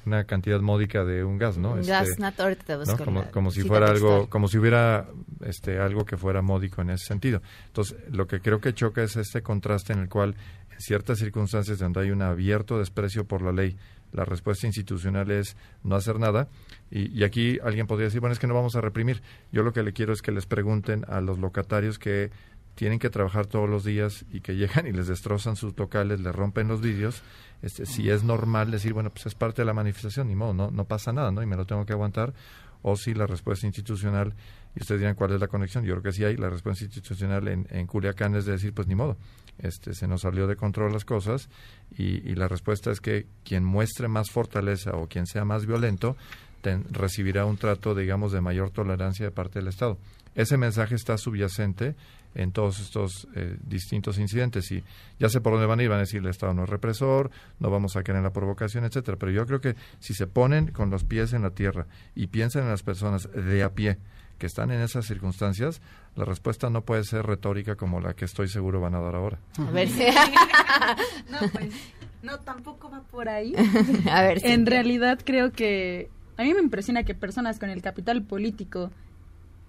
una cantidad módica de un gas, ¿no? Un Este, gas nat- ahorita te ¿no? Como, como si fuera algo, como si hubiera este, algo que fuera módico en ese sentido. Entonces, lo que creo que choca es este contraste en el cual, en ciertas circunstancias donde hay un abierto desprecio por la ley, la respuesta institucional es no hacer nada. Y, aquí alguien podría decir, bueno, es que no vamos a reprimir. Yo lo que le quiero es que les pregunten a los locatarios que tienen que trabajar todos los días y que llegan y les destrozan sus locales, les rompen los vidrios, este, si es normal decir, bueno, pues es parte de la manifestación, ni modo, no, no pasa nada, ¿no? Y me lo tengo que aguantar. o si la respuesta institucional, y ustedes dirán cuál es la conexión, yo creo que sí hay, la respuesta institucional en, en Culiacán es de decir, pues ni modo, este, se nos salió de control las cosas y, y la respuesta es que quien muestre más fortaleza o quien sea más violento ten- recibirá un trato, digamos, de mayor tolerancia de parte del Estado. Ese mensaje está subyacente en todos estos eh, distintos incidentes y ya sé por dónde van a ir, van a decir el Estado no es represor, no vamos a caer en la provocación, etcétera. Pero yo creo que si se ponen con los pies en la tierra y piensan en las personas de a pie que están en esas circunstancias, la respuesta no puede ser retórica como la que estoy seguro van a dar ahora. A ver si... No, pues, no, tampoco va por ahí. A ver, En Cintia. realidad creo que a mí me impresiona que personas con el capital político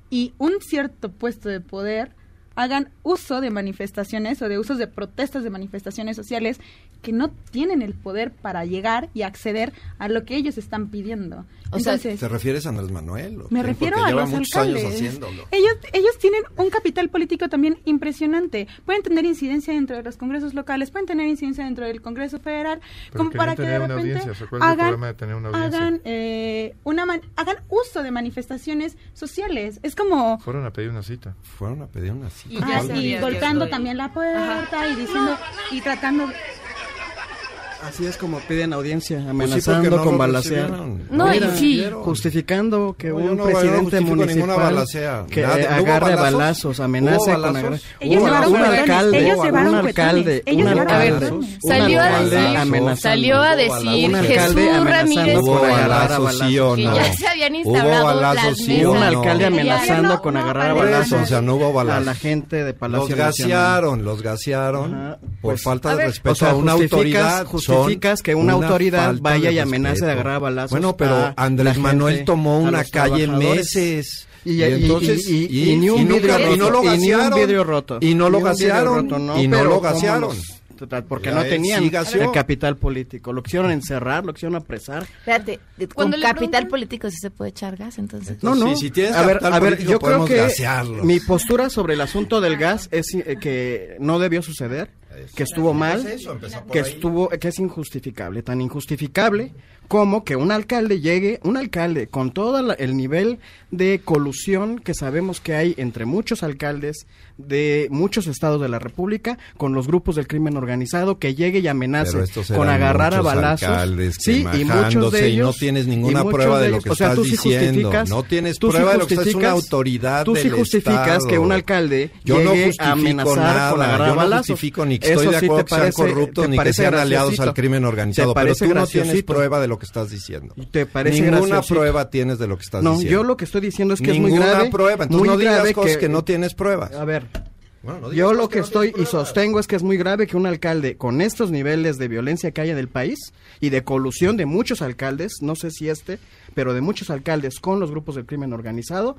y un cierto puesto de poder hagan uso de manifestaciones o de usos de protestas de manifestaciones sociales que no tienen el poder para llegar y acceder a lo que ellos están pidiendo. O sea, Entonces, ¿Te refieres a Andrés Manuel? o me refiero Porque a lleva los muchos alcaldes. años haciéndolo. Ellos, ellos tienen un capital político también impresionante. Pueden tener incidencia dentro de los congresos locales, pueden tener incidencia dentro del Congreso Federal, Pero como para que de repente audiencia, ¿se acuerdan del hagan, problema de tener una audiencia? hagan, eh, una man- hagan uso de manifestaciones sociales. Es como Fueron a pedir una cita. Fueron a pedir una cita. Y, ya- y golpeando también la puerta y diciendo y tratando Así es como piden audiencia, Pues sí, amenazando no con balacear. No, y Mira, sí. Justificando que No, un no- presidente municipal balacea. que Nada, eh, ¿no hubo agarre balazos? balazos, amenace ¿Hubo con agarrar. Ellos un juguetones, alcalde, ellos un alcalde, ellos un alcalde, un Salió a decir, salió a decir Un alcalde Jesús amenazando Ramírez ¿Hubo con agarrar a balazos, sí o no? ya se habían ¿Hubo instaurado balazos, sí Y o un no? alcalde amenazando con agarrar balazos o sea, no hubo balazos. a la gente de Palacio Los gasearon, los gasearon por pues, falta de respeto o sea, a una autoridad. Justificas son que una autoridad vaya y amenace de agarrar balazos Bueno, pero Andrés Manuel tomó una calle meses. Y, Y, y- entonces y- y- y ni un nunca- vidrio y no lo roto, y ni un gasearon. vidrio roto. Y no lo gasearon. roto, y no lo ¿cómo gasearon. los- porque Ya no tenían el capital político. Lo quisieron encerrar, lo quisieron apresar. Espérate, con capital político sí se puede echar gas, entonces. No, no. Sí, si tienes a ver, a ver, yo creo podemos que gasearlos. mi postura sobre el asunto del gas es eh, que no debió suceder, que estuvo mal, Es eso, que ahí. estuvo, que es injustificable, tan injustificable como que un alcalde llegue, un alcalde con todo la- el nivel de colusión que sabemos que hay entre muchos alcaldes de muchos estados de la República con los grupos del crimen organizado, que llegue y amenace con agarrar a balazos. Sí, y muchos de y ellos no tienes ninguna y prueba de lo ellos- que o sea, estás tú sí diciendo. No tienes tú sí prueba de lo que estás- es una autoridad Tú sí del justificas Estado. que un alcalde Yo no llegue justifico a amenazar nada, con agarrar yo no balazos. justifico ni que Eso estoy de sí acuerdo te que sean parece- corruptos te ni que sean aliados al crimen organizado, pero tú no tienes prueba de lo que estás diciendo. ¿Te parece Ninguna graciosito? prueba tienes de lo que estás No, diciendo. yo lo que estoy diciendo es que es muy Ninguna grave. prueba, entonces no digas cosas que no tienes pruebas. A ver, Bueno, no digas yo lo que no estoy y sostengo es que es muy grave que un alcalde con estos niveles de violencia que hay en el país y de colusión de muchos alcaldes, no sé si este, pero de muchos alcaldes con los grupos del crimen organizado,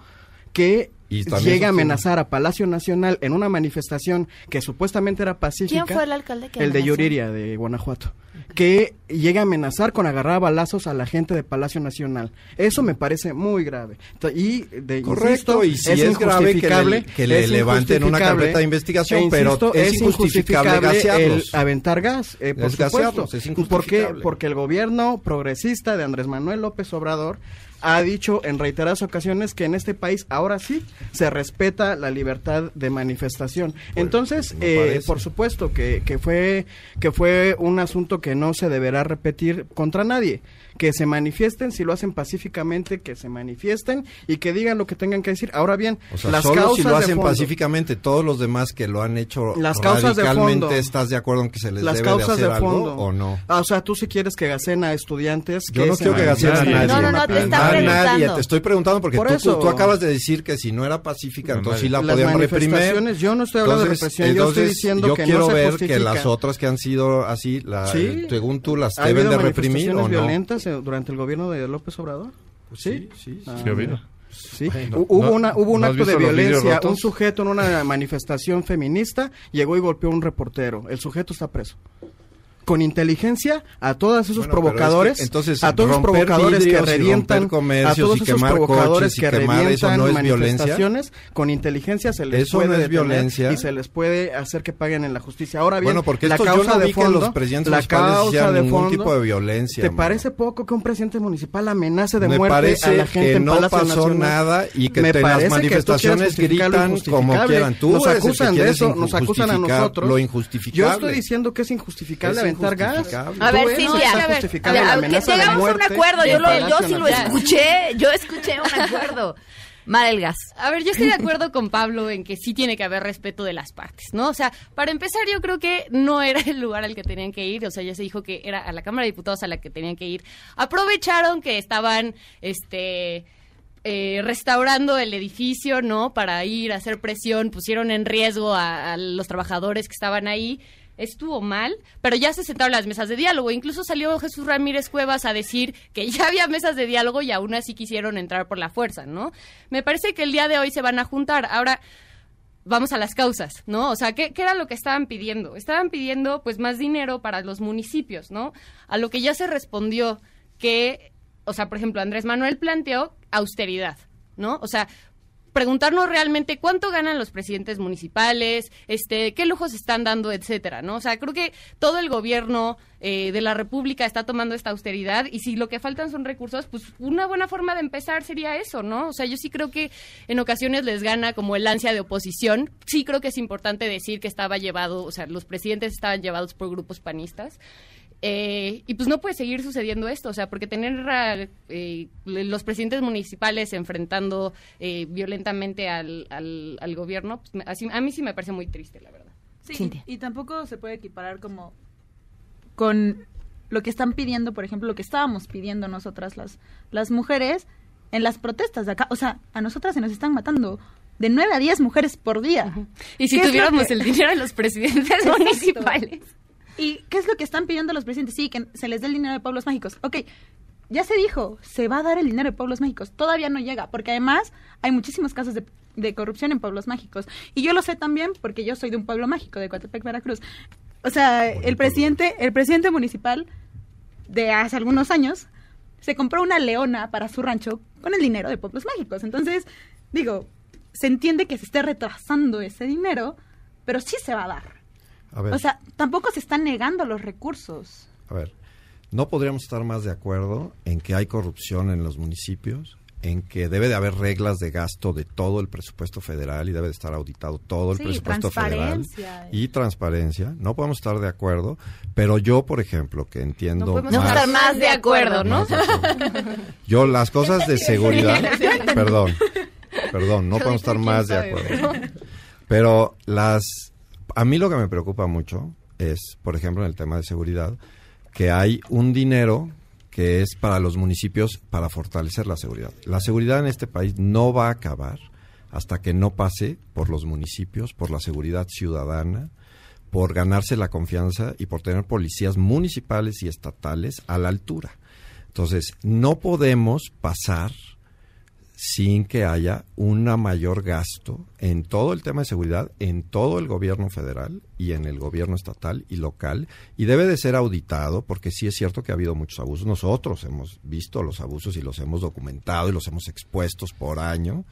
que Y llegue a amenazar a Palacio Nacional en una manifestación que supuestamente era pacífica. ¿Quién fue el alcalde que El de? Yuriria, de Guanajuato. Que llegue a amenazar con agarrar a balazos a la gente de Palacio Nacional. Eso me parece muy grave. Y, de, Correcto, insisto, y si es, grave que injustificable, le, que le es levanten una injustificable, carpeta de investigación, e insisto, pero es, injustificable el gasearlos. aventar gas, eh, por Es supuesto. ¿Por qué? injustificable. Porque el gobierno progresista de Andrés Manuel López Obrador ha dicho en reiteradas ocasiones que en este país ahora sí se respeta la libertad de manifestación. Entonces, me eh, por supuesto que, que fue que fue un asunto que no se deberá repetir contra nadie. Que se manifiesten, si lo hacen pacíficamente, que se manifiesten y que digan lo que tengan que decir. Ahora bien, O sea, las solo causas si lo de hacen fondo- pacíficamente, todos los demás que lo han hecho Las causas de radicalmente, fondo. ¿estás de acuerdo en que se les las debe causas de de, hacer fondo algo o no? Ah, o sea, tú si quieres que gacen a estudiantes Yo no se quiero que gacen a nadie. No, no, no, te está a preguntando. nadie. Te estoy preguntando porque Por tú, eso. tú acabas de decir que si no era pacífica, entonces sí la Las podían reprimir. yo no estoy hablando de Entonces- represión, yo estoy entonces, diciendo yo que no quiero se ver que las otras que han sido así, la- Sí. según tú, las ¿Ha deben de reprimir o no. violentas durante el gobierno de López Obrador? Sí, sí, Ah, Sí, ha. Sí, No, Hu- hubo, no, una, hubo un ¿no has acto de violencia, un sujeto en una manifestación feminista llegó y golpeó a un reportero, el sujeto está preso. Con inteligencia a todos esos Bueno, pero es que, provocadores, entonces, a todos los provocadores que revientan, a todos esos provocadores que quemar, ¿eso revientan no es violencia? manifestaciones, con inteligencia se les Eso puede no es violencia. y se les puede hacer que paguen en la justicia. Ahora bien, Bueno, porque la causa de que fondo, los presidentes la causa de fondo, tipo de violencia, ¿Te mano. parece poco que un presidente municipal amenace de Me muerte a la gente que en no Palacio pasó Nacional? nada y que Me te- las que manifestaciones lo gritan como quieran. Tú nos que acusan de eso, nos acusan a nosotros. lo injustificable. Yo estoy diciendo que es injustificable Gas. A ver, que está a ver, aunque llegamos a un acuerdo, yo, lo, yo sí lo escuché, yo escuché un acuerdo. Marel Gas. A ver, yo estoy de acuerdo con Pablo en que sí tiene que haber respeto de las partes, ¿no? O sea, para empezar, yo creo que no era el lugar al que tenían que ir, o sea, ya se dijo que era a la Cámara de Diputados a la que tenían que ir. Aprovecharon que estaban, este eh, restaurando el edificio, ¿no? Para ir a hacer presión, pusieron en riesgo a, a los trabajadores que estaban ahí. Estuvo mal, pero ya se sentaron las mesas de diálogo. Incluso salió Jesús Ramírez Cuevas a decir que ya había mesas de diálogo y aún así quisieron entrar por la fuerza, ¿no? Me parece que el día de hoy se van a juntar. Ahora, vamos a las causas, ¿no? O sea, ¿qué, qué era lo que estaban pidiendo? Estaban pidiendo, pues, más dinero para los municipios, ¿no? A lo que ya se respondió que, o sea, por ejemplo, Andrés Manuel planteó austeridad, ¿no? O sea, preguntarnos realmente cuánto ganan los presidentes municipales, este, qué lujos están dando, etcétera, ¿no? O sea, creo que todo el gobierno eh, de la República está tomando esta austeridad y si lo que faltan son recursos, pues una buena forma de empezar sería eso, ¿no? O sea, yo sí creo que en ocasiones les gana como el ansia de oposición. Sí creo que es importante decir que estaba llevado, o sea, los presidentes estaban llevados por grupos panistas. Eh, y pues no puede seguir sucediendo esto, o sea, porque tener a, eh, los presidentes municipales enfrentando eh, violentamente al, al, al gobierno, pues, me- así- a mí sí me parece muy triste, la verdad. Sí, y tampoco se puede equiparar como con lo que están pidiendo, por ejemplo, lo que estábamos pidiendo nosotras las, las mujeres en las protestas de acá. O sea, a nosotras se nos están matando de 9 a 10 mujeres por día. Y si ¿Qué es lo tuviéramos que- el dinero de los presidentes municipales. ¿Y qué es lo que están pidiendo los presidentes? Sí, que se les dé el dinero de pueblos mágicos. Ok, ya se dijo, se va a dar el dinero de pueblos mágicos. Todavía no llega, porque además hay muchísimos casos de, de corrupción en pueblos mágicos. Y yo lo sé también porque yo soy de un pueblo mágico, de Coatepec, Veracruz. O sea, el presidente, el presidente municipal de hace algunos años se compró una leona para su rancho con el dinero de pueblos mágicos. Entonces, digo, se entiende que se esté retrasando ese dinero, pero sí se va a dar. A ver. O sea, tampoco se están negando los recursos. A ver, no podríamos estar más de acuerdo en que hay corrupción en los municipios, en que debe de haber reglas de gasto de todo el presupuesto federal y debe de estar auditado todo el Sí, presupuesto federal transparencia. y transparencia. No podemos estar de acuerdo, pero yo, por ejemplo, que entiendo No podemos estar más de acuerdo, ¿no? Más de acuerdo. Yo las cosas de seguridad, perdón, perdón, no podemos estar más de acuerdo. Pero las, a mí lo que me preocupa mucho es, por ejemplo, en el tema de seguridad, que hay un dinero que es para los municipios para fortalecer la seguridad. La seguridad en este país no va a acabar hasta que no pase por los municipios, por la seguridad ciudadana, por ganarse la confianza y por tener policías municipales y estatales a la altura. Entonces, no podemos pasar sin que haya un mayor gasto en todo el tema de seguridad, en todo el gobierno federal y en el gobierno estatal y local, y debe de ser auditado porque sí es cierto que ha habido muchos abusos. Nosotros hemos visto los abusos y los hemos documentado y los hemos expuestos por año,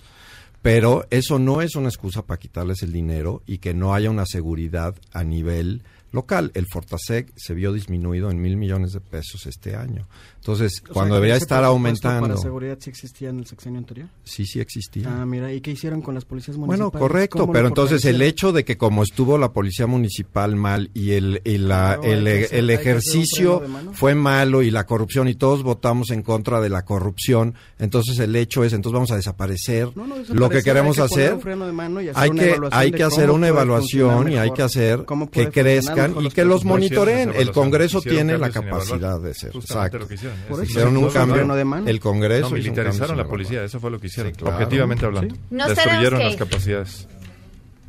pero eso no es una excusa para quitarles el dinero y que no haya una seguridad a nivel local. El Fortasec se vio disminuido en mil millones de pesos este año. Entonces, O cuando sea, debería estar aumentando... ¿Para seguridad sí existía en el sexenio anterior? Sí, sí existía. Ah, mira, ¿y qué hicieron con las policías Bueno, municipales? correcto, ¿Cómo pero entonces el hecho de que como estuvo la policía municipal mal y el, y la, hay el, el ejercicio fue malo y la corrupción y todos votamos en contra de la corrupción, entonces el hecho es, entonces vamos a desaparecer. No, no, Lo que queremos hay que poner hacer, hay que, hay que hacer una evaluación y hay que hacer que puede y que los monitoreen. El Congreso tiene la capacidad de ser. Exacto. lo que hicieron. Un cambio. freno de mano. El Congreso militarizaron la policía, eso fue lo que hicieron, objetivamente hablando. Destruyeron las capacidades.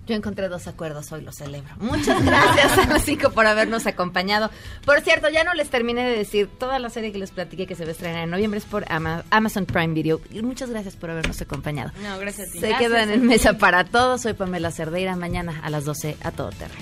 Yo encontré dos acuerdos, hoy los celebro. Muchas gracias a los cinco por habernos acompañado. Por cierto, ya no les terminé de decir, toda la serie que les platiqué que se va a estrenar en noviembre es por Ama- Amazon Prime Video. Y muchas gracias por habernos acompañado. No, gracias a ti. Se Gracias quedan en mesa para todos. Soy Pamela Cerdeira. Mañana a las 12 a todo terreno.